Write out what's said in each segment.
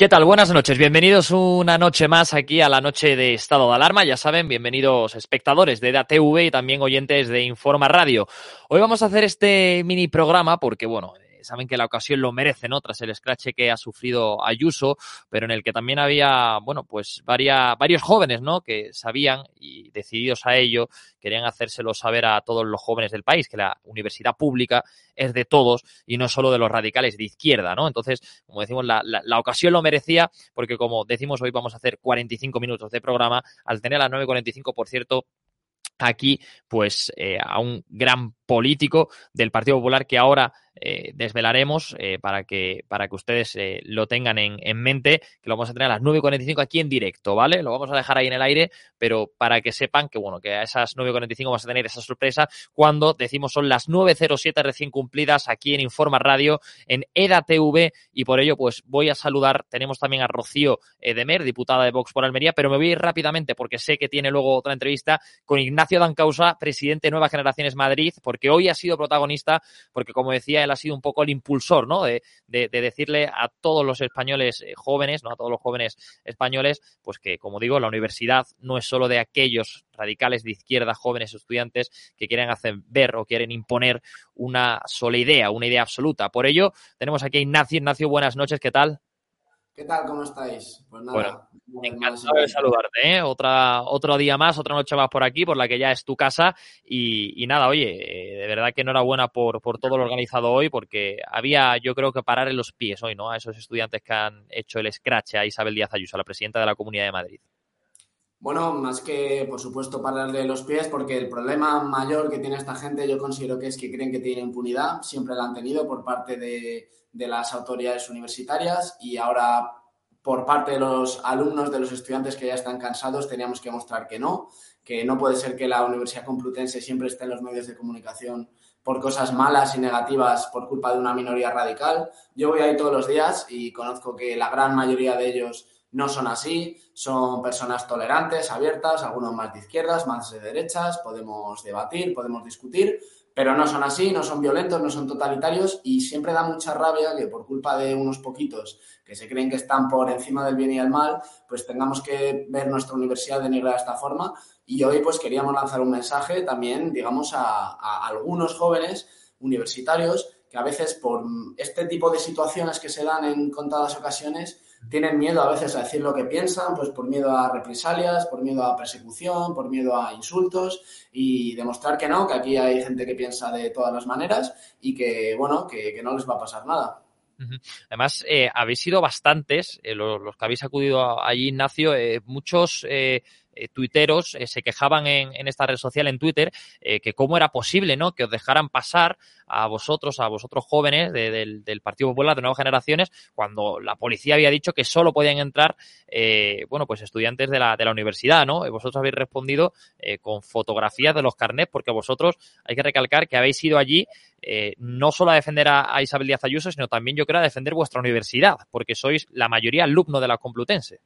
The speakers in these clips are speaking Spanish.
¿Qué tal? Buenas noches. Bienvenidos una noche más aquí a la noche de estado de alarma. Ya saben, bienvenidos espectadores de EDATV y también oyentes de Informa Radio. Hoy vamos a hacer este mini programa porque, bueno, saben que la ocasión lo merece, ¿no? Tras el escrache que ha sufrido Ayuso, pero en el que también había, bueno, pues varia- varios jóvenes, ¿no? Que sabían y decididos a ello, querían hacérselo saber a todos los jóvenes del país, que la universidad pública es de todos y no solo de los radicales de izquierda, ¿no? Entonces, como decimos, la, la- la ocasión lo merecía porque, como decimos, hoy vamos a hacer 45 minutos de programa. Al tener a las 9.45, por cierto, aquí, pues, eh, a un gran político del Partido Popular que ahora eh, desvelaremos eh, para, que, para que ustedes eh, lo tengan en, en mente, que lo vamos a tener a las 9.45 aquí en directo, ¿vale? Lo vamos a dejar ahí en el aire, pero para que sepan que, bueno, que a esas 9.45 vamos a tener esa sorpresa cuando decimos son las 9.07 recién cumplidas aquí en Informa Radio, en EDA TV, y por ello, pues voy a saludar, tenemos también a Rocío Edemer, diputada de Vox por Almería, pero me voy a ir rápidamente porque sé que tiene luego otra entrevista con Ignacio Dancausa, presidente de Nuevas Generaciones Madrid, porque hoy ha sido protagonista, porque como decía, él ha sido un poco el impulsor, ¿no? De, de- de decirle a todos los españoles eh, jóvenes, ¿no? A todos los jóvenes españoles, pues que, como digo, la universidad no es solo de aquellos radicales de izquierda, jóvenes estudiantes que quieren hacer ver o quieren imponer una sola idea, una idea absoluta. Por ello, tenemos aquí a. Ignacio, buenas noches, ¿qué tal? ¿Qué tal? ¿Cómo estáis? Pues nada. Bueno, Encantado de saludarte, ¿eh? Otra, otro día más, otra noche más por aquí, por la que ya es tu casa. Y, y nada, oye, eh, de verdad que enhorabuena por, por todo lo organizado hoy, porque había, yo creo que parar en los pies hoy, ¿no? A esos estudiantes que han hecho el scratch a Isabel Díaz Ayuso, la presidenta de la Comunidad de Madrid. Bueno, más que, por supuesto, pararle los pies, porque el problema mayor que tiene esta gente yo considero que es que creen que tiene impunidad, siempre la han tenido por parte de, de las autoridades universitarias y ahora por parte de los alumnos, de los estudiantes que ya están cansados, teníamos que mostrar que no, que no puede ser que la Universidad Complutense siempre esté en los medios de comunicación por cosas malas y negativas por culpa de una minoría radical. Yo voy ahí todos los días y conozco que la gran mayoría de ellos no son así, son personas tolerantes, abiertas, algunos más de izquierdas, más de derechas, podemos debatir, podemos discutir, pero no son así, no son violentos, no son totalitarios y siempre da mucha rabia que por culpa de unos poquitos que se creen que están por encima del bien y el mal, pues tengamos que ver nuestra universidad denigrada de esta forma. Y hoy pues queríamos lanzar un mensaje también, digamos, a, a algunos jóvenes universitarios que a veces por este tipo de situaciones que se dan en contadas ocasiones tienen miedo a veces a decir lo que piensan, pues por miedo a represalias, por miedo a persecución, por miedo a insultos y demostrar que no, que aquí hay gente que piensa de todas las maneras y que, bueno, que, no les va a pasar nada. Además, eh, habéis sido bastantes, eh, los, que habéis acudido allí, Ignacio, eh, muchos eh, tuiteros eh, se quejaban en, esta red social, en Twitter, eh, que cómo era posible, ¿no? Que os dejaran pasar a vosotros, a vosotros jóvenes del, Partido Popular de Nuevas Generaciones, cuando la policía había dicho que solo podían entrar, bueno, pues estudiantes de la, de la universidad, ¿no? Y vosotros habéis respondido con fotografías de los carnets, porque vosotros hay que recalcar que habéis ido allí no solo a defender a, a, Isabel Díaz Ayuso, sino también yo creo a defender vuestra universidad, porque sois la mayoría alumno de la Complutense.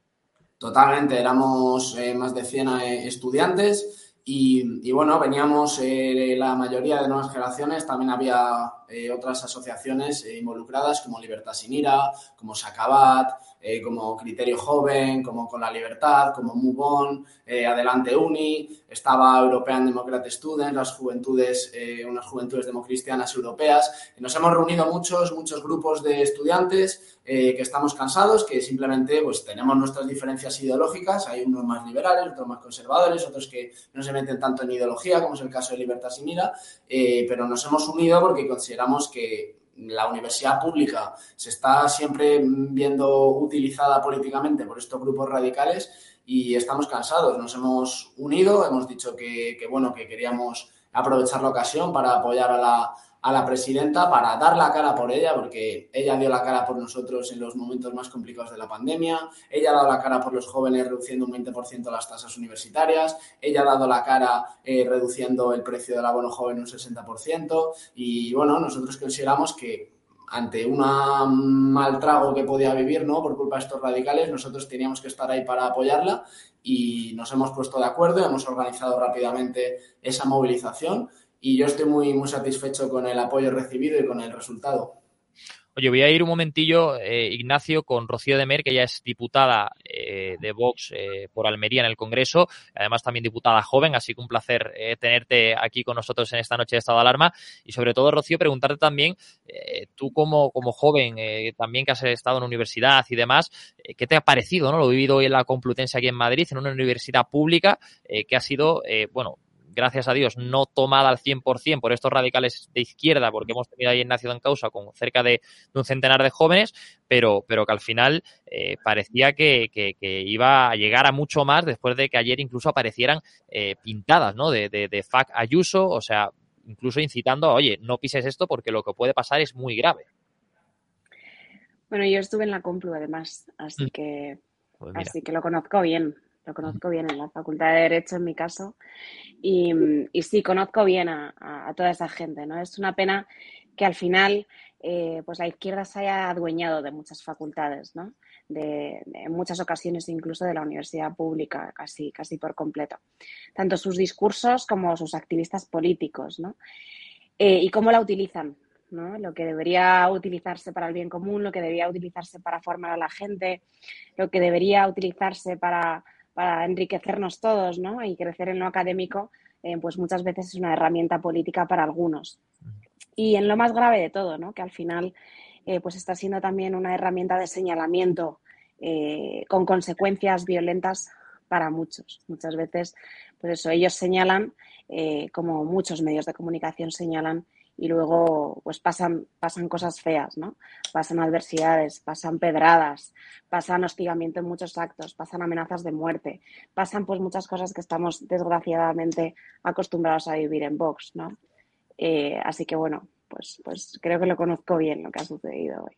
Totalmente, éramos eh, más de 100 eh, estudiantes y, bueno, veníamos eh, la mayoría de nuevas generaciones, también había otras asociaciones involucradas como Libertad Sin Ira, como Sacabat, como Criterio Joven, como Con la Libertad, como Move Adelante Uni, estaba European Democrat Students, las juventudes, unas juventudes democristianas europeas. Nos hemos reunido muchos, muchos grupos de estudiantes eh, que estamos cansados, que simplemente pues, tenemos nuestras diferencias ideológicas, hay unos más liberales, otros más conservadores, otros que no se meten tanto en ideología, como es el caso de Libertad y Mira, eh, pero nos hemos unido porque consideramos que la universidad pública se está siempre viendo utilizada políticamente por estos grupos radicales y estamos cansados. Nos hemos unido, hemos dicho que, bueno, que queríamos aprovechar la ocasión para apoyar a la, a la presidenta para dar la cara por ella, porque ella dio la cara por nosotros en los momentos más complicados de la pandemia, ella ha dado la cara por los jóvenes reduciendo un 20% las tasas universitarias, ella ha dado la cara eh, reduciendo el precio del abono joven un 60%, y bueno, nosotros consideramos que ante un mal trago que podía vivir, ¿no? Por culpa de estos radicales, nosotros teníamos que estar ahí para apoyarla y nos hemos puesto de acuerdo, hemos organizado rápidamente esa movilización y yo estoy muy, muy satisfecho con el apoyo recibido y con el resultado. Oye, voy a ir un momentillo, eh, Ignacio, con Rocío de Mer, que ya es diputada eh, de Vox eh, por Almería en el Congreso, además también diputada joven, así que un placer tenerte aquí con nosotros en esta noche de estado de alarma. Y sobre todo, Rocío, preguntarte también, tú como, como joven, también que has estado en universidad y demás, ¿qué te ha parecido? ¿no? Lo vivido hoy en la Complutense aquí en Madrid, en una universidad pública que ha sido, bueno, gracias a Dios, no tomada al 100% por estos radicales de izquierda, porque hemos tenido ahí en Nacido en Causa con cerca de, un centenar de jóvenes, pero, pero que al final eh, parecía que, iba a llegar a mucho más después de que ayer incluso aparecieran eh, pintadas, ¿no? De, de, de FAC Ayuso, o sea, incluso incitando a, oye, no pises esto porque lo que puede pasar es muy grave. Bueno, yo estuve en la Complu además, así mm. que, pues así que lo conozco bien lo conozco bien en la Facultad de Derecho en mi caso, y, sí, conozco bien a, toda esa gente, ¿no? Es una pena que al final eh, pues la izquierda se haya adueñado de muchas facultades, ¿no? De, en muchas ocasiones incluso de la universidad pública, casi, casi por completo. Tanto sus discursos como sus activistas políticos, ¿no? Eh, y cómo la utilizan, ¿no? Lo que debería utilizarse para el bien común, lo que debería utilizarse para formar a la gente, lo que debería utilizarse para para enriquecernos todos ¿no? y crecer en lo académico, eh, pues muchas veces es una herramienta política para algunos. Y en lo más grave de todo, ¿no? que al final eh, pues está siendo también una herramienta de señalamiento eh, con consecuencias violentas para muchos. Muchas veces, pues eso, ellos señalan, como muchos medios de comunicación señalan, y luego pues pasan, pasan cosas feas, ¿no? Pasan adversidades, pasan pedradas, pasan hostigamiento en muchos actos, pasan amenazas de muerte, pasan pues muchas cosas que estamos desgraciadamente acostumbrados a vivir en Vox, ¿no? Eh, así que bueno, pues, pues creo que lo conozco bien lo que ha sucedido hoy.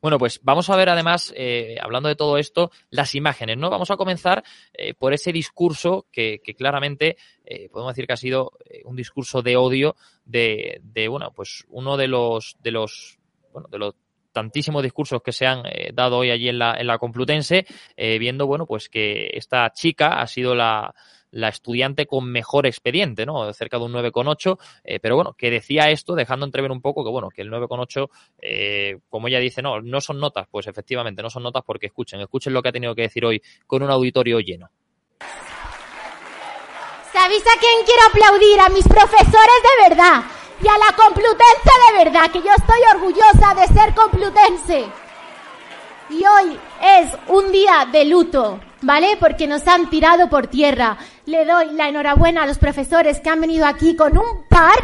Bueno, pues vamos a ver además, eh, hablando de todo esto, las imágenes, ¿no? Vamos a comenzar eh, por ese discurso que, claramente eh, podemos decir que ha sido un discurso de odio de, de, bueno, pues uno de los, de los, bueno, de los tantísimos discursos que se han dado hoy allí en la, en la Complutense, viendo, bueno, pues que esta chica ha sido la, la estudiante con mejor expediente, ¿no? Cerca de un 9,8, eh, pero bueno, que decía esto dejando entrever un poco que, bueno, que el 9,8, eh, como ella dice, no, no son notas, pues efectivamente no son notas porque escuchen, escuchen lo que ha tenido que decir hoy con un auditorio lleno. ¿Sabéis a quién quiero aplaudir? A mis profesores de verdad y a la Complutense de verdad, que yo estoy orgullosa de ser complutense. Y hoy es un día de luto, ¿vale? Porque nos han tirado por tierra. Le doy la enhorabuena a los profesores que han venido aquí con un par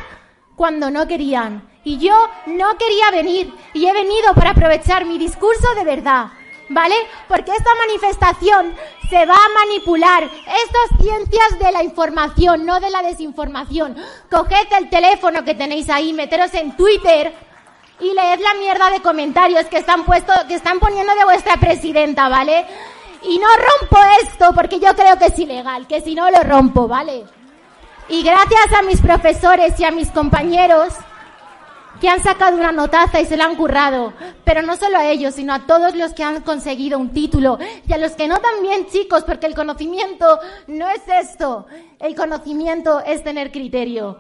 cuando no querían. Y yo no quería venir y he venido para aprovechar mi discurso de verdad. ¿Vale? Porque esta manifestación se va a manipular. Estas ciencias de la información, no de la desinformación. Coged el teléfono que tenéis ahí, meteros en Twitter y leed la mierda de comentarios que están puesto, que están poniendo de vuestra presidenta, ¿vale? Y no rompo esto porque yo creo que es ilegal, que si no lo rompo, ¿vale? Y gracias a mis profesores y a mis compañeros que han sacado una notaza y se la han currado. Pero no solo a ellos, sino a todos los que han conseguido un título y a los que no también, chicos, porque el conocimiento no es esto. El conocimiento es tener criterio.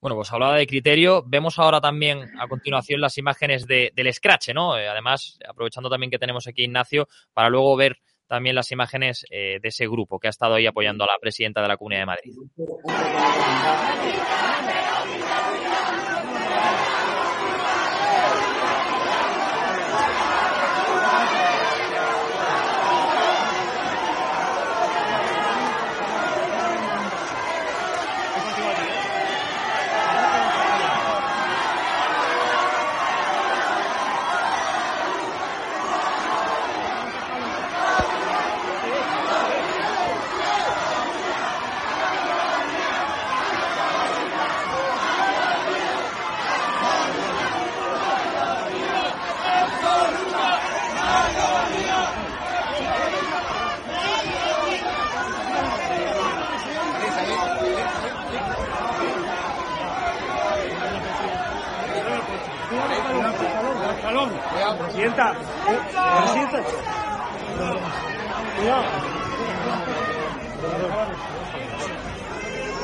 Bueno, pues hablaba de criterio. Vemos ahora también a continuación las imágenes de, del Scratch, ¿no? Eh, además, aprovechando también que tenemos aquí Ignacio, para luego ver también las imágenes eh, de ese grupo que ha estado ahí apoyando a la presidenta de la Comunidad de Madrid. Presidenta. Presidenta.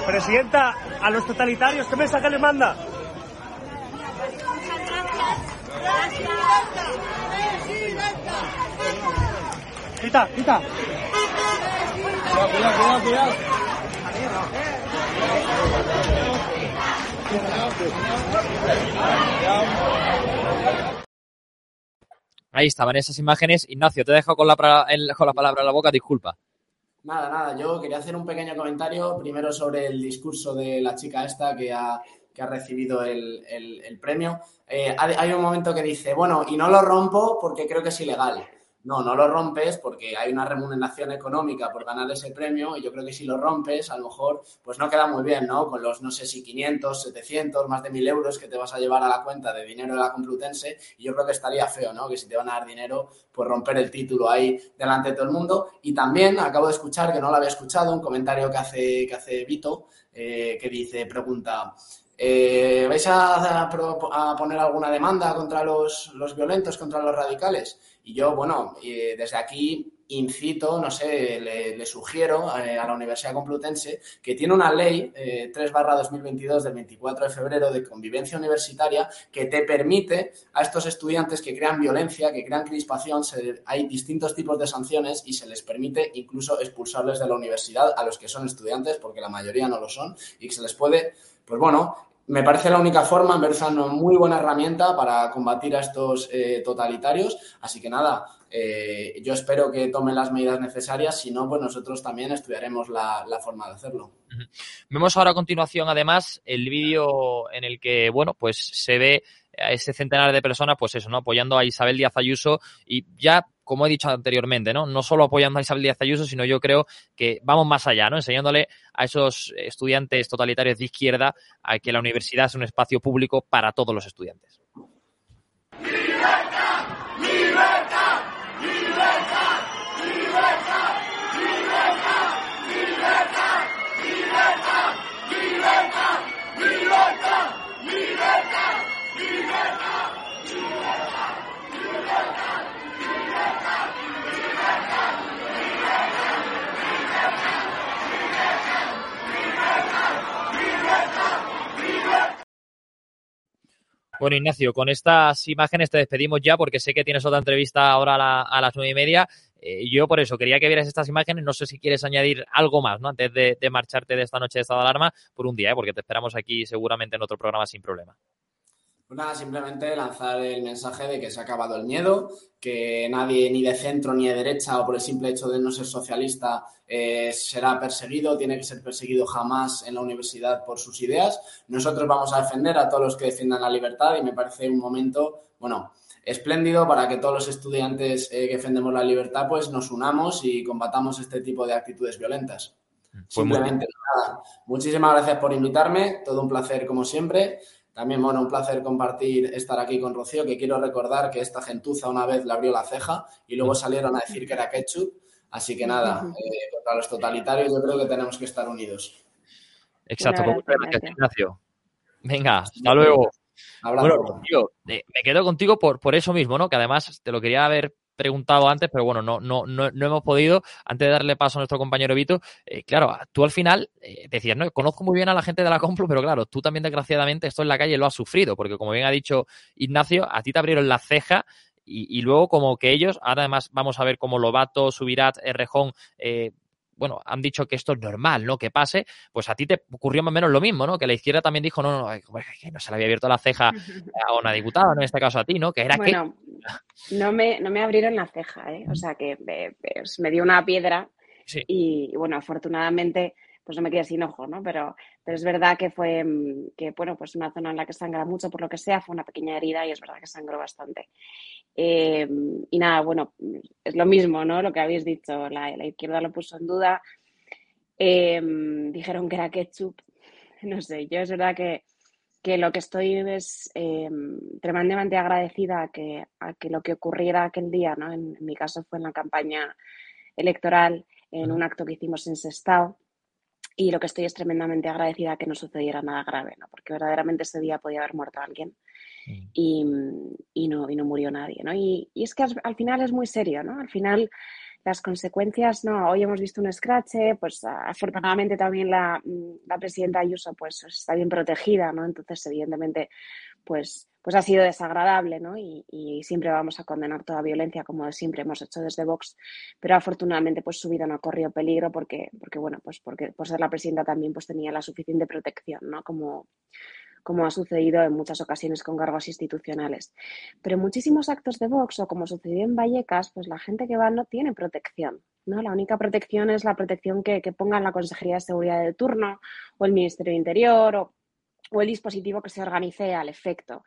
Presidenta, a los totalitarios, ¿qué mensaje les manda? Quita, quita. Cuidado, cuidado, Ahí estaban esas imágenes. Ignacio, te dejo con la, con la palabra en la boca, disculpa. Nada, nada, yo quería hacer un pequeño comentario primero sobre el discurso de la chica esta que ha, que ha recibido el, el, premio. Eh, hay un momento que dice, bueno, y no lo rompo porque creo que es ilegal. No, no lo rompes porque hay una remuneración económica por ganar ese premio y yo creo que si lo rompes, a lo mejor, pues no queda muy bien, ¿no? Con los, no sé si 500, 700, más de 1000 euros que te vas a llevar a la cuenta de dinero de la Complutense y yo creo que estaría feo, ¿no? Que si te van a dar dinero, pues romper el título ahí delante de todo el mundo. Y también acabo de escuchar, que no lo había escuchado, un comentario que hace, que hace Vito, eh, que dice, pregunta, eh, ¿vais a, a, poner alguna demanda contra los, los violentos, contra los radicales? Y yo, bueno, desde aquí incito, no sé, le, sugiero eh, a la Universidad Complutense que tiene una ley 3 2022 del 24 de febrero de convivencia universitaria que te permite a estos estudiantes que crean violencia, que crean crispación, hay distintos tipos de sanciones y se les permite incluso expulsarles de la universidad a los que son estudiantes, porque la mayoría no lo son, y que se les puede, pues bueno, me parece la única forma, me parece una muy buena herramienta para combatir a estos eh, totalitarios. Así que nada, eh, yo espero que tomen las medidas necesarias, si no, pues nosotros también estudiaremos la, forma de hacerlo. Vemos ahora a continuación, además, el vídeo en el que, bueno, pues se ve a ese centenar de personas, pues eso, ¿no? Apoyando a Isabel Díaz Ayuso y ya como he dicho anteriormente, ¿no? No solo apoyando a Isabel Díaz Ayuso, sino yo creo que vamos más allá, ¿no? Enseñándole a esos estudiantes totalitarios de izquierda a que la universidad es un espacio público para todos los estudiantes. Bueno, Ignacio, con estas imágenes te despedimos ya porque sé que tienes otra entrevista ahora a, las nueve y media. Eh, yo por eso quería que vieras estas imágenes. No sé si quieres añadir algo más, ¿no? Antes de, marcharte de esta noche de estado de alarma por un día, ¿eh? porque te esperamos aquí seguramente en otro programa sin problema. Pues nada, simplemente lanzar el mensaje de que se ha acabado el miedo, que nadie ni de centro ni de derecha o por el simple hecho de no ser socialista eh, será perseguido, tiene que ser perseguido jamás en la universidad por sus ideas. Nosotros vamos a defender a todos los que defiendan la libertad y me parece un momento, bueno, espléndido para que todos los estudiantes eh, que defendemos la libertad pues nos unamos y combatamos este tipo de actitudes violentas. Pues simplemente nada. Muchísimas gracias por invitarme, todo un placer como siempre también, bueno, un placer compartir, estar aquí con Rocío, que quiero recordar que esta gentuza una vez le abrió la ceja y luego salieron a decir que era ketchup. Así que nada, eh, contra los totalitarios yo creo que tenemos que estar unidos. Exacto, muchas gracias, Ignacio. Venga, hasta luego. Bueno, Rocío, eh, me quedo contigo por, por eso mismo, ¿no? Que además te lo quería haber preguntado antes, pero bueno, no, no, no, no hemos podido. Antes de darle paso a nuestro compañero Vito, eh, claro, tú al final eh, decías, no, conozco muy bien a la gente de la Complu, pero claro, tú también desgraciadamente esto en la calle lo has sufrido, porque como bien ha dicho Ignacio, a ti te abrieron la ceja y, luego como que ellos, ahora además vamos a ver cómo Lobato, Subirat, Errejón, eh, bueno, han dicho que esto es normal, ¿no? Que pase, pues a ti te ocurrió más o menos lo mismo, ¿no? Que la izquierda también dijo, no, no, que no se le había abierto la ceja a una diputada, en este caso a ti, ¿no? Que era bueno, No me, no me abrieron la ceja, ¿eh? O sea, que me, me dio una piedra y, bueno, afortunadamente pues no me quedé sin ojo, ¿no? Pero, pero es verdad que fue, mm, que bueno, pues una zona en la que sangra mucho, por lo que sea, fue una pequeña herida y es verdad que sangró bastante. Eh, y nada, bueno, es lo mismo, ¿no? Lo que habéis dicho, la, izquierda lo puso en duda. Eh, dijeron que era ketchup. No sé, yo es verdad que, que lo que estoy es eh, tremendamente agradecida a que, a que lo que ocurriera aquel día, ¿no? En, en, mi caso fue en la campaña electoral, en un acto que hicimos en Sestao, y lo que estoy es tremendamente agradecida que no sucediera nada grave, ¿no? porque verdaderamente ese día podía haber muerto alguien mm. y, y, no, y no murió nadie. ¿no? Y, y es que al, final es muy serio, ¿no? Al final las consecuencias, no, hoy hemos visto un scratch, pues afortunadamente también la, la presidenta Ayuso pues está bien protegida, ¿no? Entonces, evidentemente, pues pues ha sido desagradable, ¿no? Y, siempre vamos a condenar toda violencia, como siempre hemos hecho desde Vox, pero afortunadamente pues su vida no ha corrido peligro porque, porque bueno, pues porque por ser la presidenta también pues tenía la suficiente protección, ¿no? Como, como ha sucedido en muchas ocasiones con cargos institucionales. Pero muchísimos actos de Vox, o como sucedió en Vallecas, pues la gente que va no tiene protección. ¿no? La única protección es la protección que, que ponga la Consejería de Seguridad de turno o el Ministerio de Interior o o el dispositivo que se organice al efecto.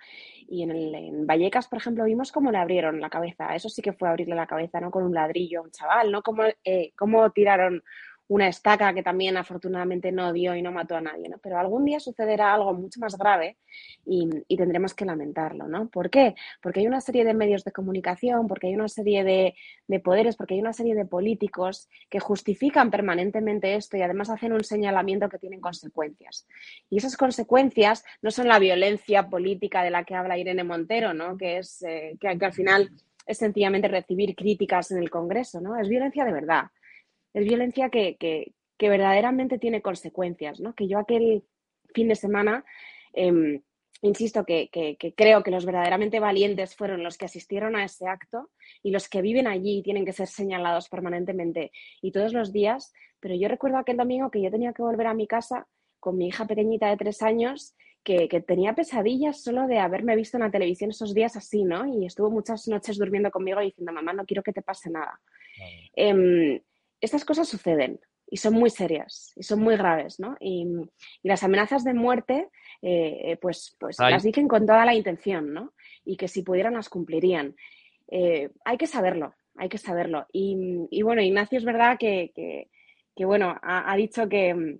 Y en, el, en Vallecas, por ejemplo, vimos cómo le abrieron la cabeza. Eso sí que fue abrirle la cabeza, ¿no? Con un ladrillo a un chaval, ¿no? Cómo, eh, cómo tiraron una estaca que también afortunadamente no dio y no mató a nadie, ¿no? Pero algún día sucederá algo mucho más grave y, tendremos que lamentarlo, ¿no? ¿Por qué? Porque hay una serie de medios de comunicación, porque hay una serie de, de poderes, porque hay una serie de políticos que justifican permanentemente esto y además hacen un señalamiento que tienen consecuencias. Y esas consecuencias no son la violencia política de la que habla Irene Montero, ¿no? Que es eh, que al final es sencillamente recibir críticas en el Congreso, ¿no? Es violencia de verdad es violencia que, que, que verdaderamente tiene consecuencias, ¿no? Que yo aquel fin de semana, eh, insisto que, que, creo que los verdaderamente valientes fueron los que asistieron a ese acto y los que viven allí tienen que ser señalados permanentemente y todos los días, pero yo recuerdo aquel domingo que yo tenía que volver a mi casa con mi hija pequeñita de tres años que, que, tenía pesadillas solo de haberme visto en la televisión esos días así, ¿no? Y estuvo muchas noches durmiendo conmigo diciendo, mamá, no quiero que te pase nada. Eh, estas cosas suceden y son muy serias y son muy graves, ¿no? Y, las amenazas de muerte, eh, pues, pues las dicen con toda la intención, ¿no? Y que si pudieran las cumplirían. Eh, hay que saberlo, hay que saberlo. Y, bueno, Ignacio es verdad que, que, bueno, ha, dicho que,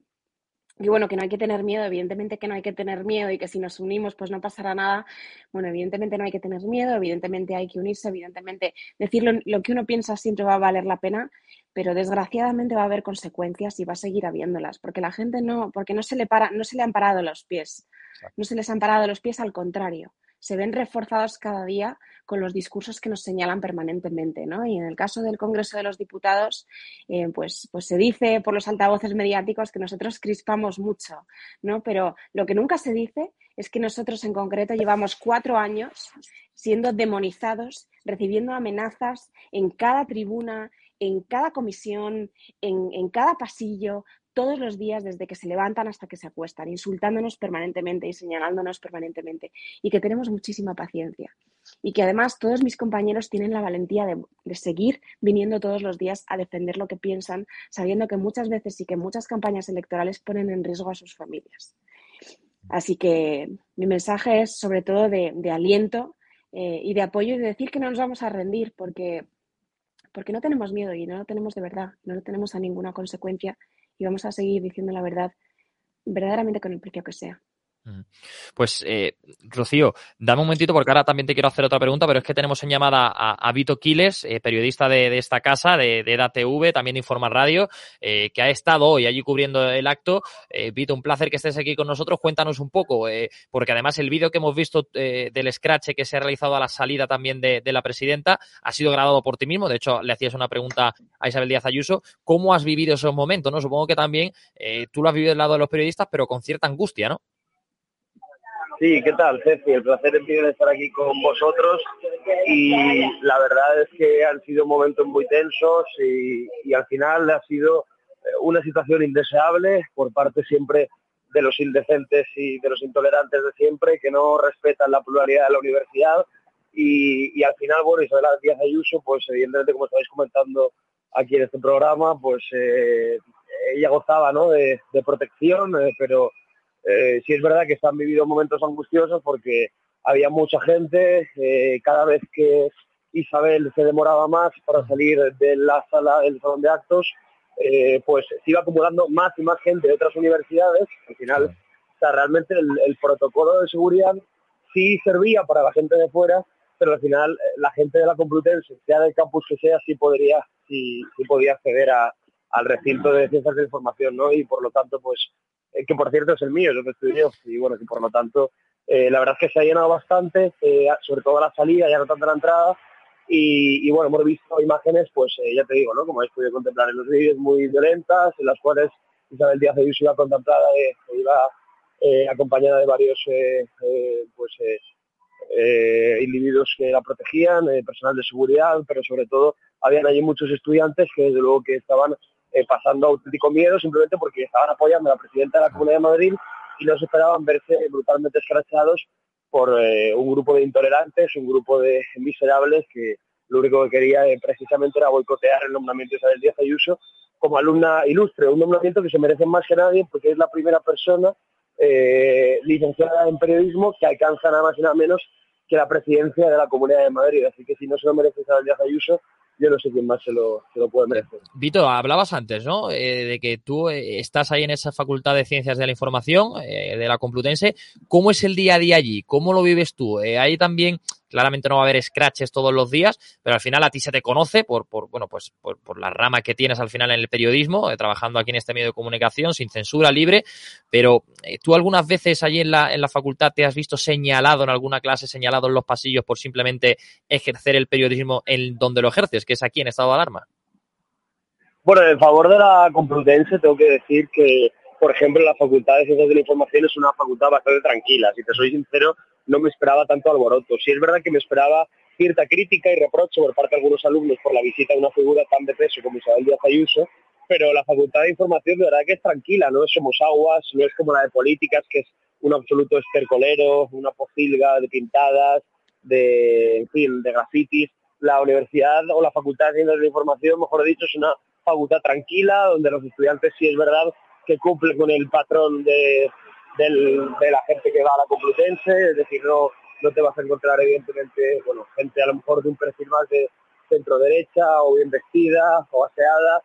y bueno, que no hay que tener miedo, evidentemente que no hay que tener miedo y que si nos unimos pues no pasará nada. Bueno, evidentemente no hay que tener miedo, evidentemente hay que unirse, evidentemente decir lo, que uno piensa siempre va a valer la pena, pero desgraciadamente va a haber consecuencias y va a seguir habiéndolas, porque la gente no, porque no se le para, no se le han parado los pies, no se les han parado los pies, al contrario, se ven reforzados cada día con los discursos que nos señalan permanentemente, ¿no? Y en el caso del Congreso de los Diputados, eh, pues, pues se dice por los altavoces mediáticos que nosotros crispamos mucho, ¿no? Pero lo que nunca se dice es que nosotros en concreto llevamos cuatro años siendo demonizados, recibiendo amenazas en cada tribuna, en cada comisión, en, en cada pasillo, todos los días desde que se levantan hasta que se acuestan, insultándonos permanentemente y señalándonos permanentemente, y que tenemos muchísima paciencia. Y que además todos mis compañeros tienen la valentía de, de, seguir viniendo todos los días a defender lo que piensan, sabiendo que muchas veces y que muchas campañas electorales ponen en riesgo a sus familias. Así que mi mensaje es sobre todo de, de aliento eh, y de apoyo y de decir que no nos vamos a rendir porque, porque no tenemos miedo y no lo tenemos de verdad, no lo tenemos a ninguna consecuencia y vamos a seguir diciendo la verdad verdaderamente con el precio que sea. Pues, eh, Rocío, dame un momentito porque ahora también te quiero hacer otra pregunta, pero es que tenemos en llamada a, Vito Quiles, eh, periodista de, esta casa, de, de EDATV, también de Informa Radio, eh, que ha estado hoy allí cubriendo el acto. Vito, un placer que estés aquí con nosotros. Cuéntanos un poco, porque además el vídeo que hemos visto del scratch que se ha realizado a la salida también de, de, la presidenta ha sido grabado por ti mismo. De hecho, le hacías una pregunta a Isabel Díaz Ayuso. ¿Cómo has vivido esos momentos? ¿no? Supongo que también tú lo has vivido del lado de los periodistas, pero con cierta angustia, ¿no? Sí, ¿qué tal, Ceci? El placer es mío de estar aquí con vosotros y la verdad es que han sido momentos muy tensos y, al final ha sido eh, una situación indeseable por parte siempre de los indecentes y de los intolerantes de siempre que no respetan la pluralidad de la universidad y, al final, bueno, Isabel Díaz Ayuso, pues evidentemente como estáis comentando aquí en este programa, pues eh, ella gozaba ¿no? de, de protección, eh, pero eh, sí es verdad que se han vivido momentos angustiosos porque había mucha gente, eh, cada vez que Isabel se demoraba más para salir de la sala del salón de actos, eh, pues se iba acumulando más y más gente de otras universidades. Al final, o sea, realmente el, el, protocolo de seguridad sí servía para la gente de fuera, pero al final eh, la gente de la Complutense, sea del campus que sea, sí podría, sí, sí podía acceder a, al recinto de ciencias de información, ¿no? Y por lo tanto, pues que por cierto es el mío, lo que estudio, y bueno, que por lo tanto, eh, la verdad es que se ha llenado bastante, eh, sobre todo la salida, ya no tanto la entrada, y, y, bueno, hemos visto imágenes, pues eh, ya te digo, ¿no? Como habéis podido contemplar en los vídeos, muy violentas, en las cuales Isabel Díaz Ayuso iba contemplada, eh, iba eh, acompañada de varios, pues, individuos que la protegían, personal de seguridad, pero sobre todo habían allí muchos estudiantes que desde luego que estaban eh, pasando auténtico miedo simplemente porque estaban apoyando a la presidenta de la Comunidad de Madrid y no se esperaban verse brutalmente escrachados por eh, un grupo de intolerantes, un grupo de miserables que lo único que quería eh, precisamente era boicotear el nombramiento de Isabel Díaz Ayuso como alumna ilustre, un nombramiento que se merece más que nadie porque es la primera persona licenciada en periodismo que alcanza nada más y nada menos que la presidencia de la Comunidad de Madrid. Así que si no se lo merece Isabel Díaz Ayuso, yo no sé quién más se lo, se lo puede merecer. Vito, hablabas antes, ¿no? Eh, de que tú eh, estás ahí en esa Facultad de Ciencias de la Información eh, de la Complutense. ¿Cómo es el día a día allí? ¿Cómo lo vives tú? Eh, ahí también, claramente no va a haber scratches todos los días, pero al final a ti se te conoce por, por bueno, pues por, la rama que tienes al final en el periodismo, eh, trabajando aquí en este medio de comunicación, sin censura, libre, pero eh, tú algunas veces allí en la, en la facultad te has visto señalado en alguna clase, señalado en los pasillos por simplemente ejercer el periodismo en donde lo ejerces, que es aquí en estado de alarma. Bueno, en favor de la Complutense tengo que decir que, por ejemplo, la Facultad de Ciencias de la Información es una facultad bastante tranquila. Si te soy sincero, no me esperaba tanto alboroto. Sí es verdad que me esperaba cierta crítica y reproche por parte de algunos alumnos por la visita de una figura tan de peso como Isabel Díaz Ayuso, pero la Facultad de Información de verdad que es tranquila, no somos aguas, no es como la de Políticas, que es un absoluto estercolero, una pocilga de pintadas, de, en fin, de grafitis. La universidad o la Facultad de Ciencias de la Información, mejor dicho, es una facultad tranquila, donde los estudiantes sí es verdad que cumplen con el patrón de, de la gente que va a la Complutense, es decir, no, no te vas a encontrar evidentemente, bueno, gente a lo mejor de un perfil más de centro derecha o bien vestida o aseada,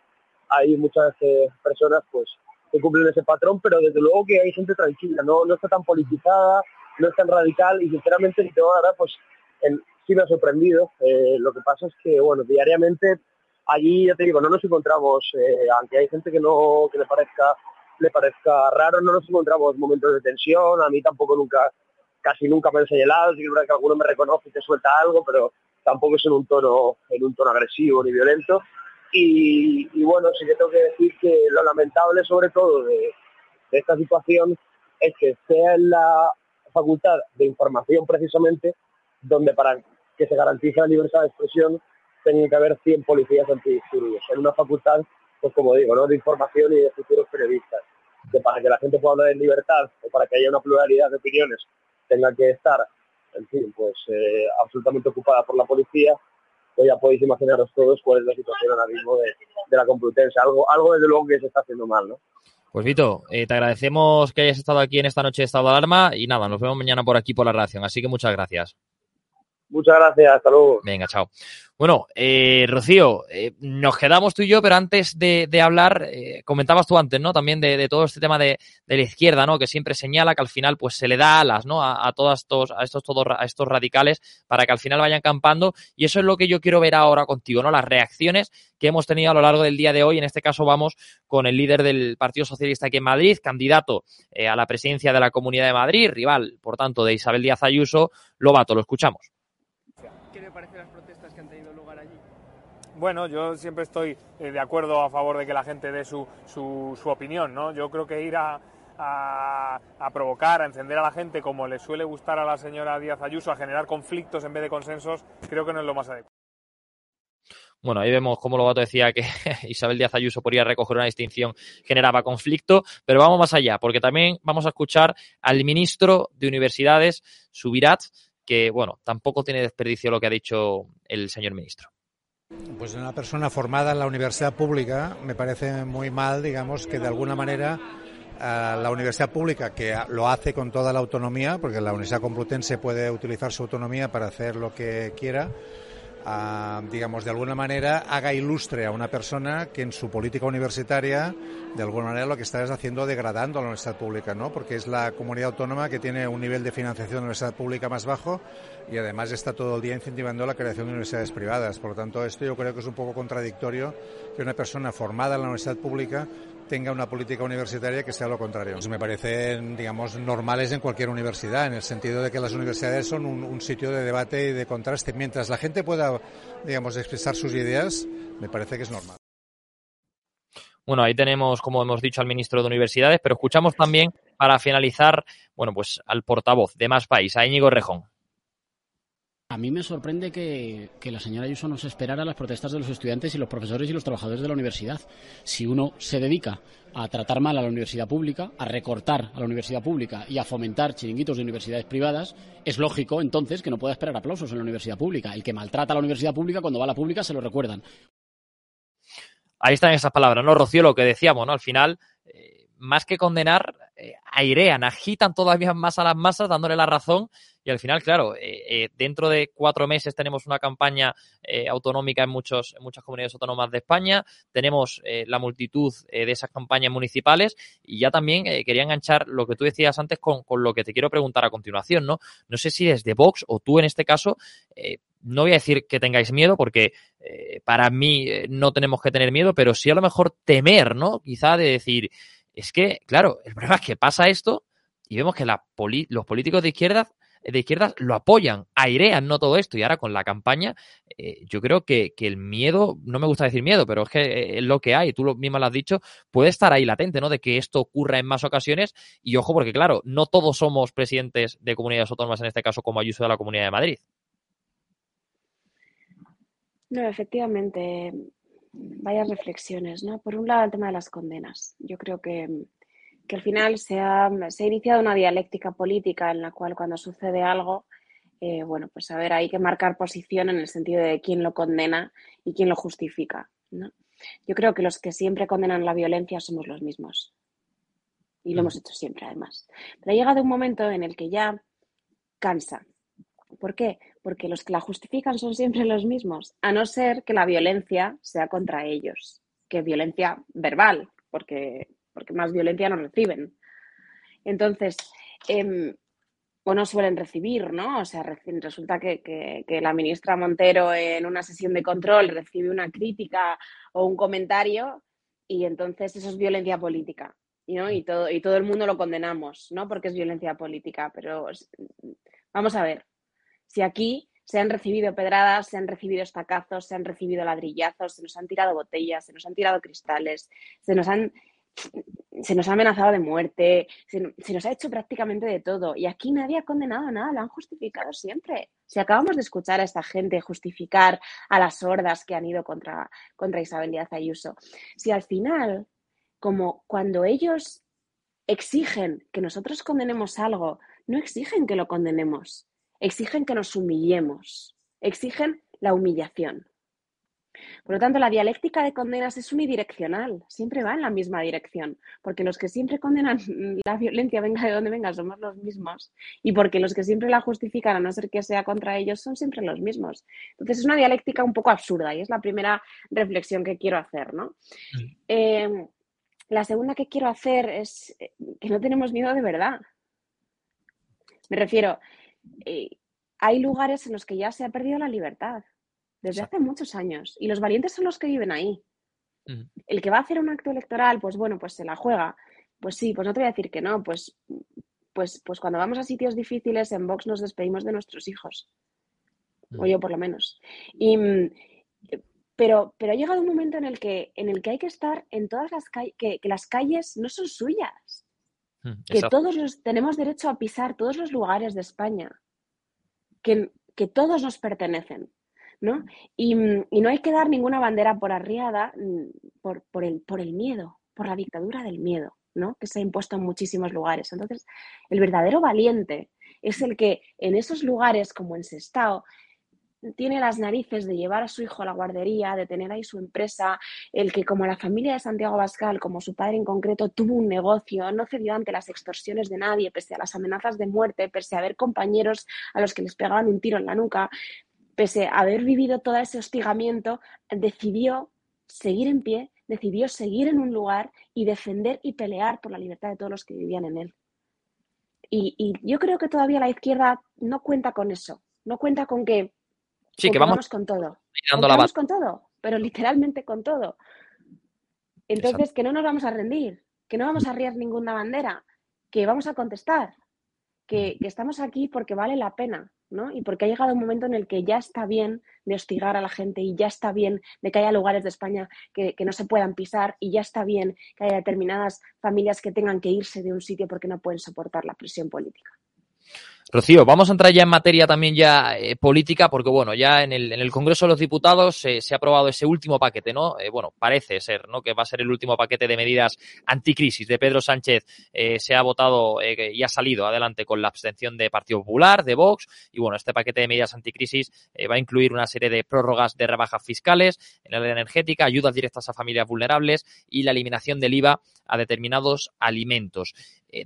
hay muchas eh, personas pues que cumplen ese patrón, pero desde luego que hay gente tranquila, no, no está tan politizada, no es tan radical y sinceramente si te voy pues en, sí me ha sorprendido. Eh, lo que pasa es que, bueno, diariamente allí, ya te digo, no nos encontramos, eh, aunque hay gente que no que le parezca le parezca raro, no nos encontramos momentos de tensión, a mí tampoco nunca, casi nunca me han señalado, sí que alguno me reconoce y te suelta algo, pero tampoco es en un tono, en un tono agresivo ni violento. Y, y bueno, sí que tengo que decir que lo lamentable sobre todo de, de esta situación es que sea en la facultad de información precisamente donde para que se garantice la libertad de expresión tienen que haber 100 policías antidisturbios. En una facultad, pues como digo, ¿no? de información y de futuros periodistas. Que para que la gente pueda hablar en libertad o para que haya una pluralidad de opiniones tenga que estar, en fin, pues eh, absolutamente ocupada por la policía, pues ya podéis imaginaros todos cuál es la situación ahora mismo de, la Complutense. Algo, algo desde luego que se está haciendo mal, ¿no? Pues Vito, eh, te agradecemos que hayas estado aquí en esta noche de estado de alarma y nada, nos vemos mañana por aquí por la redacción. Así que muchas gracias. Muchas gracias, hasta luego. Venga, chao. Bueno, eh, Rocío, eh, nos quedamos tú y yo, pero antes de, hablar, eh, comentabas tú antes, ¿no? También de, todo este tema de, la izquierda, ¿no? Que siempre señala que al final, pues se le da alas, ¿no? A, todos estos, a estos, todos, a estos radicales para que al final vayan campando. Y eso es lo que yo quiero ver ahora contigo, ¿no? Las reacciones que hemos tenido a lo largo del día de hoy. En este caso vamos con el líder del Partido Socialista aquí en Madrid, candidato a la presidencia de la Comunidad de Madrid, rival, por tanto, de Isabel Díaz Ayuso. Lobato, lo escuchamos. Bueno, yo siempre estoy eh, de acuerdo a favor de que la gente dé su, su, opinión, ¿no? Yo creo que ir a, a, provocar, a encender a la gente como le suele gustar a la señora Díaz Ayuso, a generar conflictos en vez de consensos, creo que no es lo más adecuado. Bueno, ahí vemos cómo Lobato decía que Isabel Díaz Ayuso podría recoger una distinción, generaba conflicto, pero vamos más allá, porque también vamos a escuchar al ministro de Universidades, Subirat, que, bueno, tampoco tiene desperdicio lo que ha dicho el señor ministro. Pues una persona formada en la universidad pública me parece muy mal, digamos, que de alguna manera eh, la universidad pública, que lo hace con toda la autonomía, porque la Universidad Complutense puede utilizar su autonomía para hacer lo que quiera, digamos, de alguna manera haga ilustre a una persona que en su política universitaria, de alguna manera lo que está es haciendo degradando a la universidad pública, ¿no? Porque es la comunidad autónoma que tiene un nivel de financiación de la universidad pública más bajo y además está todo el día incentivando la creación de universidades privadas. Por lo tanto, esto yo creo que es un poco contradictorio que una persona formada en la universidad pública tenga una política universitaria que sea lo contrario. me parecen, digamos, normales en cualquier universidad, en el sentido de que las universidades son un, sitio de debate y de contraste. Mientras la gente pueda, digamos, expresar sus ideas, me parece que es normal. Bueno, ahí tenemos, como hemos dicho, al ministro de Universidades, pero escuchamos también, para finalizar, bueno, pues al portavoz de Más País, a Íñigo Rejón. A mí me sorprende que, la señora Ayuso no se esperara las protestas de los estudiantes y los profesores y los trabajadores de la universidad. Si uno se dedica a tratar mal a la universidad pública, a recortar a la universidad pública y a fomentar chiringuitos de universidades privadas, es lógico entonces que no pueda esperar aplausos en la universidad pública. El que maltrata a la universidad pública, cuando va a la pública, se lo recuerdan. Ahí están esas palabras, ¿no, Rocío? Lo que decíamos, ¿no? Al final, eh, más que condenar, eh, airean, agitan todavía más a las masas, dándole la razón y al final, claro, eh, eh, dentro de cuatro meses tenemos una campaña autonómica en, muchos, en muchas comunidades autónomas de España, tenemos la multitud de esas campañas municipales y ya también quería enganchar lo que tú decías antes con, con, lo que te quiero preguntar a continuación, ¿no? No sé si desde Vox o tú en este caso no voy a decir que tengáis miedo, porque para mí no tenemos que tener miedo, pero sí a lo mejor temer, ¿no? Quizá de decir, es que, claro, el problema es que pasa esto y vemos que los políticos de izquierda de izquierdas lo apoyan, airean no todo esto. Y ahora con la campaña, eh, yo creo que, el miedo, no me gusta decir miedo, pero es que eh, es lo que hay, tú lo mismo lo has dicho, puede estar ahí latente, ¿no? De que esto ocurra en más ocasiones. Y ojo, porque claro, no todos somos presidentes de comunidades autónomas, en este caso como Ayuso de la Comunidad de Madrid. No, efectivamente, varias reflexiones, ¿no? Por un lado, el tema de las condenas. Yo creo que que al final se ha, iniciado una dialéctica política en la cual cuando sucede algo, eh, bueno, pues a ver, hay que marcar posición en el sentido de quién lo condena y quién lo justifica. Yo creo que los que siempre condenan la violencia somos los mismos. Y lo hemos hecho siempre, además. Pero ha llegado un momento en el que ya cansa. ¿Por qué? Porque los que la justifican son siempre los mismos, a no ser que la violencia sea contra ellos, que violencia verbal, porque porque más violencia no reciben. Entonces, eh, o no suelen recibir, ¿no? O sea, resulta que, la ministra Montero en una sesión de control recibe una crítica o un comentario y entonces eso es violencia política, ¿no? Y todo, y todo el mundo lo condenamos, ¿no? Porque es violencia política, pero vamos a ver, si aquí se han recibido pedradas, se han recibido estacazos, se han recibido ladrillazos, se nos han tirado botellas, se nos han tirado cristales, se nos han se nos ha amenazado de muerte, se, nos ha hecho prácticamente de todo. Y aquí nadie ha condenado nada, lo han justificado siempre. Si acabamos de escuchar a esta gente justificar a las hordas que han ido contra, contra Isabel Díaz Ayuso, si al final, como cuando ellos exigen que nosotros condenemos algo, no exigen que lo condenemos, exigen que nos humillemos, exigen la humillación. Por lo tanto, la dialéctica de condenas es unidireccional, siempre va en la misma dirección, porque los que siempre condenan la violencia, venga de donde venga, somos los mismos, y porque los que siempre la justifican, a no ser que sea contra ellos, son siempre los mismos. Entonces, es una dialéctica un poco absurda y es la primera reflexión que quiero hacer, ¿no? Mm. Eh, la segunda que quiero hacer es eh, que no tenemos miedo de verdad. Me refiero, eh, hay lugares en los que ya se ha perdido la libertad desde hace muchos años y los valientes son los que viven ahí. El que va a hacer un acto electoral, pues bueno, pues se la juega. Pues sí, pues no te voy a decir que no, pues, pues, pues cuando vamos a sitios difíciles en Vox nos despedimos de nuestros hijos. O yo por lo menos. Y, pero, pero ha llegado un momento en el que, en el que hay que estar en todas las calles, que, las calles no son suyas. Mm, que todos los, tenemos derecho a pisar todos los lugares de España. Que, que todos nos pertenecen. ¿no? Y, no hay que dar ninguna bandera por arriada mm, por, por, el, por el miedo, por la dictadura del miedo, ¿no? Que se ha impuesto en muchísimos lugares. Entonces, el verdadero valiente es el que en esos lugares como en Sestao tiene las narices de llevar a su hijo a la guardería, de tener ahí su empresa, el que como la familia de Santiago Bascal, como su padre en concreto, tuvo un negocio, no cedió ante las extorsiones de nadie, pese a las amenazas de muerte, pese a haber compañeros a los que les pegaban un tiro en la nuca, pese a haber vivido todo ese hostigamiento, decidió seguir en pie, decidió seguir en un lugar y defender y pelear por la libertad de todos los que vivían en él. Y, yo creo que todavía la izquierda no cuenta con eso, no cuenta con que, sí, que vamos, con todo. Vamos con todo, pero literalmente con todo. Entonces, que no nos vamos a rendir, que no vamos a arriar ninguna bandera, que vamos a contestar, que, que estamos aquí porque vale la pena, y porque ha llegado un momento en el que ya está bien de hostigar a la gente y ya está bien de que haya lugares de España que, que, no se puedan pisar y ya está bien que haya determinadas familias que tengan que irse de un sitio porque no pueden soportar la presión política. Rocío, vamos a entrar ya en materia también ya eh, política, porque bueno, ya en el, en el Congreso de los Diputados se ha aprobado ese último paquete, ¿no? Eh, bueno, parece ser, ¿no? Que va a ser el último paquete de medidas anticrisis de Pedro Sánchez. Eh, se ha votado y ha salido adelante con la abstención de Partido Popular, de Vox, y bueno, este paquete de medidas anticrisis va a incluir una serie de prórrogas de rebajas fiscales en la energética, ayudas directas a familias vulnerables y la eliminación del IVA a determinados alimentos.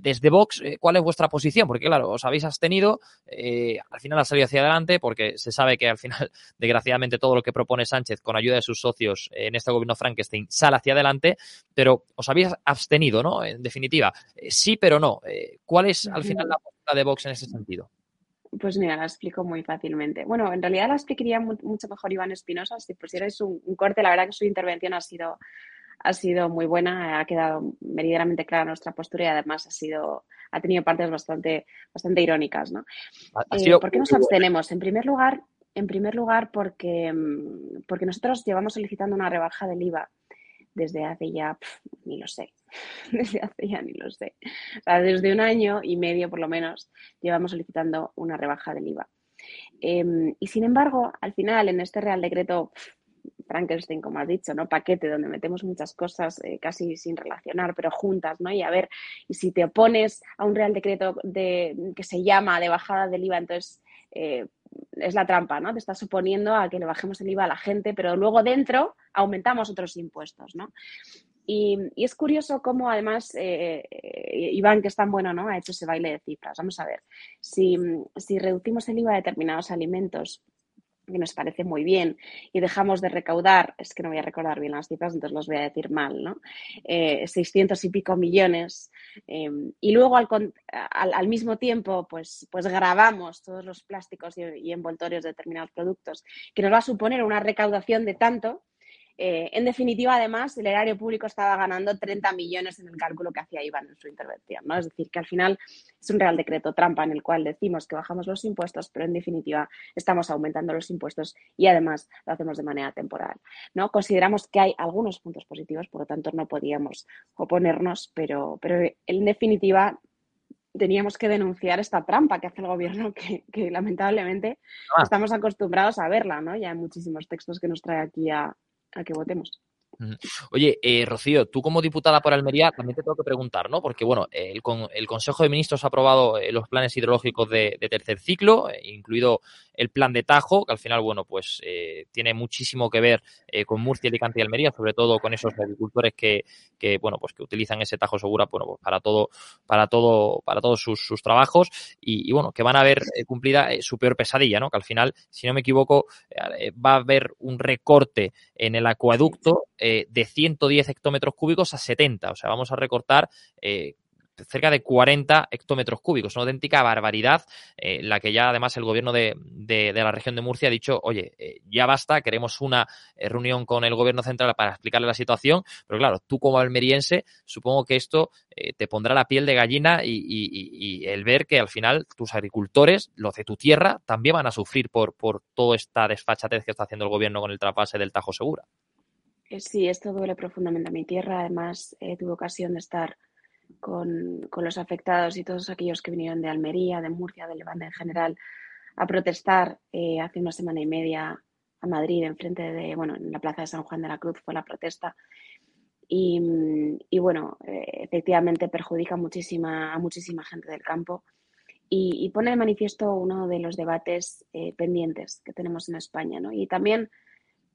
Desde Vox, ¿cuál es vuestra posición? Porque claro, os habéis abstenido, eh, al final ha salido hacia adelante porque se sabe que al final, desgraciadamente, todo lo que propone Sánchez con ayuda de sus socios en este gobierno Frankenstein sale hacia adelante, pero os habéis abstenido, ¿no? En definitiva, sí, pero no. ¿Cuál es al final la postura de Vox en ese sentido? Pues mira, la explico muy fácilmente. Bueno, en realidad la explicaría mucho mejor Iván Espinosa. Si pusierais un, un corte, la verdad que su intervención ha sido ha sido muy buena, ha quedado meridianamente clara nuestra postura y además ha sido ha tenido partes bastante bastante irónicas, ¿no? Eh, ¿Por qué nos abstenemos? En primer lugar, en primer lugar porque mm, porque nosotros llevamos solicitando una rebaja del IVA desde hace ya ni lo sé, desde hace ya ni lo sé, desde un año y medio por lo menos llevamos solicitando una rebaja del IVA. Em, y sin embargo, al final en este Real Decreto Frankenstein, como has dicho, ¿no? Paquete donde metemos muchas cosas eh, casi sin relacionar, pero juntas, ¿no? Y a ver, y si te opones a un real decreto de, que se llama de bajada del IVA, entonces eh, es la trampa, ¿no? Te estás suponiendo a que le bajemos el IVA a la gente, pero luego dentro aumentamos otros impuestos, ¿no? Y, es curioso cómo además eh, Iván, que es tan bueno, ¿no? Ha hecho ese baile de cifras. Vamos a ver, si, si reducimos el IVA a determinados alimentos que nos parece muy bien, y dejamos de recaudar, es que no voy a recordar bien las cifras, entonces los voy a decir mal, ¿no? 600 eh, y pico millones, em, y luego al, al, mismo tiempo, pues, pues grabamos todos los plásticos y, envoltorios de determinados productos, que nos va a suponer una recaudación de tanto, eh, en definitiva, además, el erario público estaba ganando 30 millones en el cálculo que hacía Iván en su intervención. ¿no? Es decir, que al final es un real decreto trampa en el cual decimos que bajamos los impuestos, pero en definitiva estamos aumentando los impuestos y además lo hacemos de manera temporal. ¿no? Consideramos que hay algunos puntos positivos, por lo tanto no podíamos oponernos, pero, pero en definitiva teníamos que denunciar esta trampa que hace el gobierno, que, lamentablemente ah. estamos acostumbrados a verla, ¿no? Ya hay muchísimos textos que nos trae aquí a, a que votemos. Oye, eh, Rocío, tú como diputada por Almería también te tengo que preguntar, ¿no? Porque, bueno, el, el Consejo de Ministros ha aprobado eh, los planes hidrológicos de, tercer ciclo, eh, incluido el plan de Tajo, que al final, bueno, pues tiene muchísimo que ver con Murcia, Alicante y Almería, sobre todo con esos agricultores que, que bueno, pues que utilizan ese Tajo Segura, bueno, pues para todo, para todo, para todos sus, trabajos y, bueno, que van a ver cumplida su peor pesadilla, ¿no? Que al final, si no me equivoco, va a haber un recorte en el acueducto eh, de 110 hectómetros cúbicos a 70. O sea, vamos a recortar eh, cerca de 40 hectómetros cúbicos. Una auténtica barbaridad, eh, la que ya además el gobierno de, la región de Murcia ha dicho, oye, ya basta, queremos una reunión con el gobierno central para explicarle la situación, pero claro, tú como almeriense, supongo que esto te pondrá la piel de gallina y, el ver que al final tus agricultores, los de tu tierra, también van a sufrir por, por toda esta desfachatez que está haciendo el gobierno con el trapase del Tajo Segura. Eh, sí, esto duele profundamente a mi tierra. Además, eh, tuve ocasión de estar con, los afectados y todos aquellos que vinieron de Almería, de Murcia, de Levante en general, a protestar eh, hace una semana y media a Madrid, en frente de, bueno, en la plaza de San Juan de la Cruz fue la protesta. Y, bueno, efectivamente perjudica muchísima, a muchísima gente del campo y, pone de manifiesto uno de los debates pendientes que tenemos en España. ¿no? Y también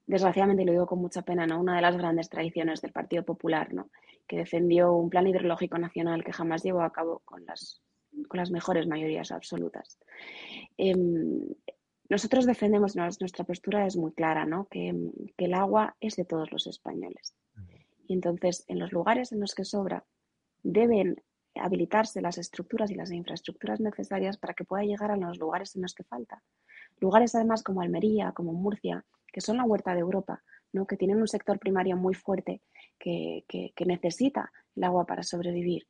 desgraciadamente, lo digo con mucha pena, ¿no? una de las grandes tradiciones del Partido Popular, ¿no? que defendió un plan hidrológico nacional que jamás llevó a cabo con las, con las mejores mayorías absolutas. Em, nosotros defendemos, nuestra postura es muy clara, ¿no? que, que el agua es de todos los españoles. Y entonces, en los lugares en los que sobra, deben habilitarse las estructuras y las infraestructuras necesarias para que pueda llegar a los lugares en los que falta. Lugares además como Almería, como Murcia, que son la huerta de Europa, ¿no? que tienen un sector primario muy fuerte que, necesita el agua para sobrevivir.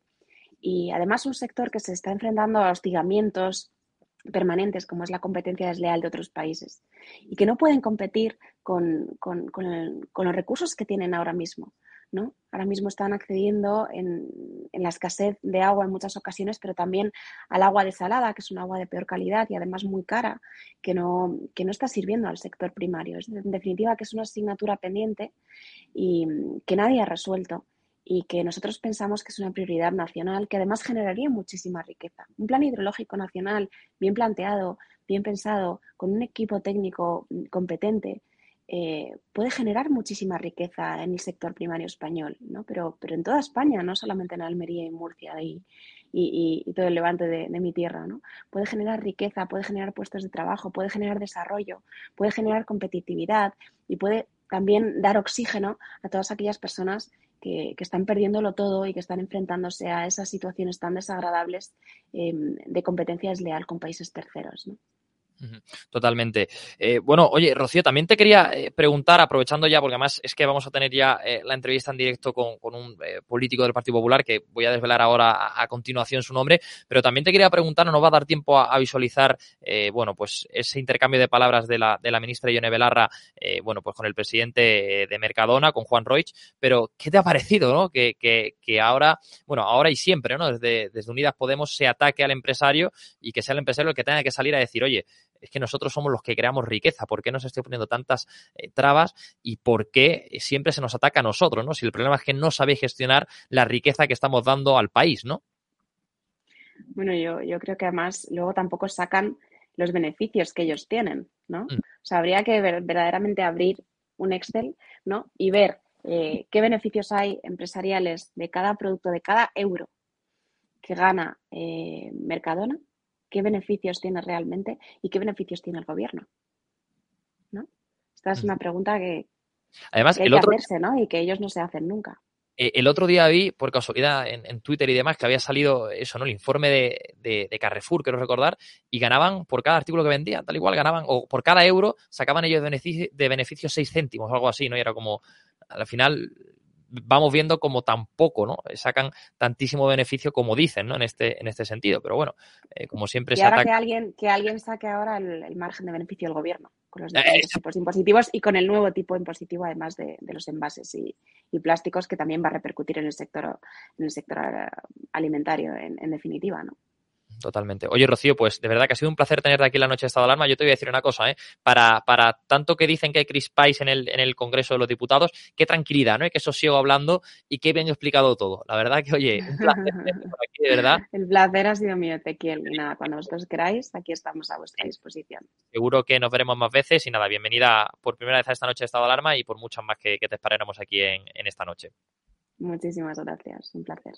Y además un sector que se está enfrentando a hostigamientos permanentes, como es la competencia desleal de otros países, y que no pueden competir con los recursos que tienen ahora mismo. Ahora mismo están accediendo en, la escasez de agua en muchas ocasiones, pero también al agua desalada, que es un agua de peor calidad y además muy cara, que no, que no está sirviendo al sector primario. Es, en definitiva, que es una asignatura pendiente y que nadie ha resuelto y que nosotros pensamos que es una prioridad nacional que además generaría muchísima riqueza. Un plan hidrológico nacional bien planteado, bien pensado, con un equipo técnico competente, eh, puede generar muchísima riqueza en el sector primario español, ¿no? pero, en toda España, no solamente en Almería y Murcia y, todo el levante de, mi tierra. ¿no? Puede generar riqueza, puede generar puestos de trabajo, puede generar desarrollo, puede generar competitividad y puede también dar oxígeno a todas aquellas personas que, están perdiéndolo todo y que están enfrentándose a esas situaciones tan desagradables em, de competencia desleal con países terceros. Totalmente. Eh, bueno, oye, Rocío, también te quería eh, preguntar, aprovechando ya, porque además es que vamos a tener ya eh, la entrevista en directo con, un político del Partido Popular, que voy a desvelar ahora a, continuación su nombre, pero también te quería preguntar, no nos va a dar tiempo a, visualizar, bueno, pues ese intercambio de palabras de la, de la ministra Ione Belarra, bueno, pues con el presidente de Mercadona, con Juan Roig, pero ¿qué te ha parecido, no? Que, que, que ahora, bueno, ahora y siempre, ¿no? Desde, desde Unidas Podemos se ataque al empresario y que sea el empresario el que tenga que salir a decir, oye, es que nosotros somos los que creamos riqueza, ¿por qué nos estoy poniendo tantas eh, trabas y por qué siempre se nos ataca a nosotros, ¿no? Si el problema es que no sabéis gestionar la riqueza que estamos dando al país, ¿no? Bueno, yo, yo creo que además luego tampoco sacan los beneficios que ellos tienen, ¿no? Mm. O sea, habría que verdaderamente abrir un Excel, ¿no? Y ver eh, qué beneficios hay empresariales de cada producto, de cada euro que gana eh, Mercadona qué beneficios tiene realmente y qué beneficios tiene el gobierno. ¿no? Esta es una pregunta que, Además, hay el otro... que hacerse, ¿no? Y que ellos no se hacen nunca. Eh, el otro día vi, por casualidad, en, Twitter y demás, que había salido eso, ¿no? El informe de, de, Carrefour, quiero recordar, y ganaban por cada artículo que vendían, tal igual ganaban, o por cada euro sacaban ellos de beneficio, de beneficio 6 céntimos o algo así, ¿no? Y era como, al final, vamos viendo como tampoco, ¿no? Sacan tantísimo beneficio como dicen, ¿no? En este, en este sentido. Pero bueno, eh, como siempre y se ahora que alguien, que alguien saque ahora el, margen de beneficio del gobierno con los eh, tipos impositivos y con el nuevo tipo impositivo, además de, los envases y, plásticos, que también va a repercutir en el sector, en el sector eh, alimentario, en, en definitiva, ¿no? Totalmente. Oye, Rocío, pues de verdad que ha sido un placer tenerte aquí en la noche de estado de alarma. Yo te voy a decir una cosa, ¿eh? Para, para tanto que dicen que hay crispáis en el, en el Congreso de los Diputados, qué tranquilidad, ¿no? Y que eso sigo hablando y qué bien explicado todo. La verdad que, oye, un placer por aquí, de verdad. El placer ha sido mío, Tequiel. Y nada, cuando vosotros queráis, aquí estamos a vuestra disposición. Seguro que nos veremos más veces y nada, bienvenida por primera vez a esta noche de estado de alarma y por muchas más que, que te esperáramos aquí en, en esta noche. Muchísimas gracias, un placer.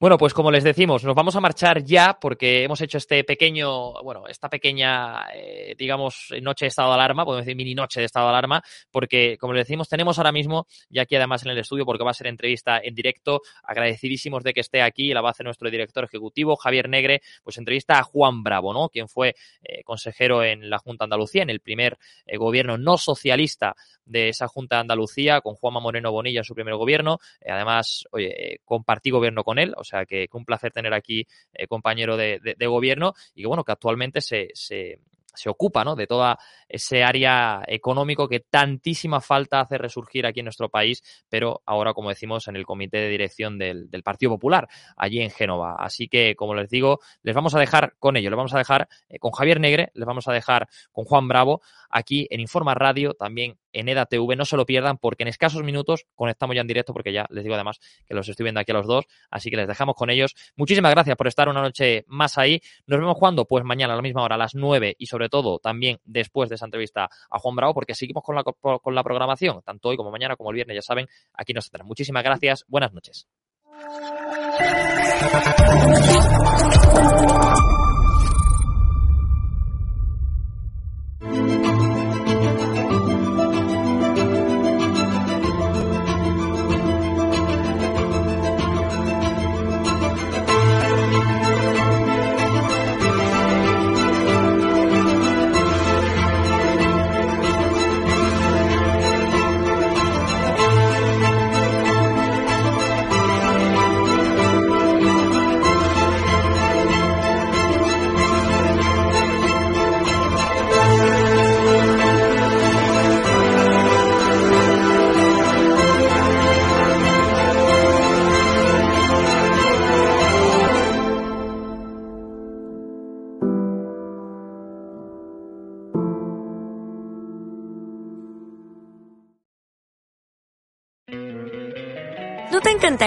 Bueno, pues como les decimos, nos vamos a marchar ya porque hemos hecho este pequeño, bueno, esta pequeña, eh, digamos, noche de estado de alarma, podemos decir mini noche de estado de alarma, porque como les decimos, tenemos ahora mismo, ya aquí además en el estudio, porque va a ser entrevista en directo, agradecidísimos de que esté aquí, la va a hacer nuestro director ejecutivo, Javier Negre, pues entrevista a Juan Bravo, ¿no? Quien fue eh, consejero en la Junta Andalucía, en el primer eh, gobierno no socialista de esa Junta de Andalucía, con Juanma Moreno Bonilla en su primer gobierno, además, oye, compartí gobierno con él, o sea que, un placer tener aquí eh, compañero de, gobierno y que bueno, que actualmente se, se, se ocupa ¿no? de toda ese área económico que tantísima falta hace resurgir aquí en nuestro país, pero ahora, como decimos, en el comité de dirección del, Partido Popular, allí en Génova. Así que, como les digo, les vamos a dejar con ello, les vamos a dejar eh, con Javier Negre, les vamos a dejar con Juan Bravo, aquí en Informa Radio, también en EDATV. No se lo pierdan porque en escasos minutos conectamos ya en directo porque ya les digo además que los estoy viendo aquí a los dos, así que les dejamos con ellos. Muchísimas gracias por estar una noche más ahí. Nos vemos cuando, pues mañana a la misma hora, a las 9 y sobre todo también después de esa entrevista a Juan Bravo porque seguimos con la, con la programación, tanto hoy como mañana como el viernes, ya saben, aquí nos tendrán. Muchísimas gracias, buenas noches.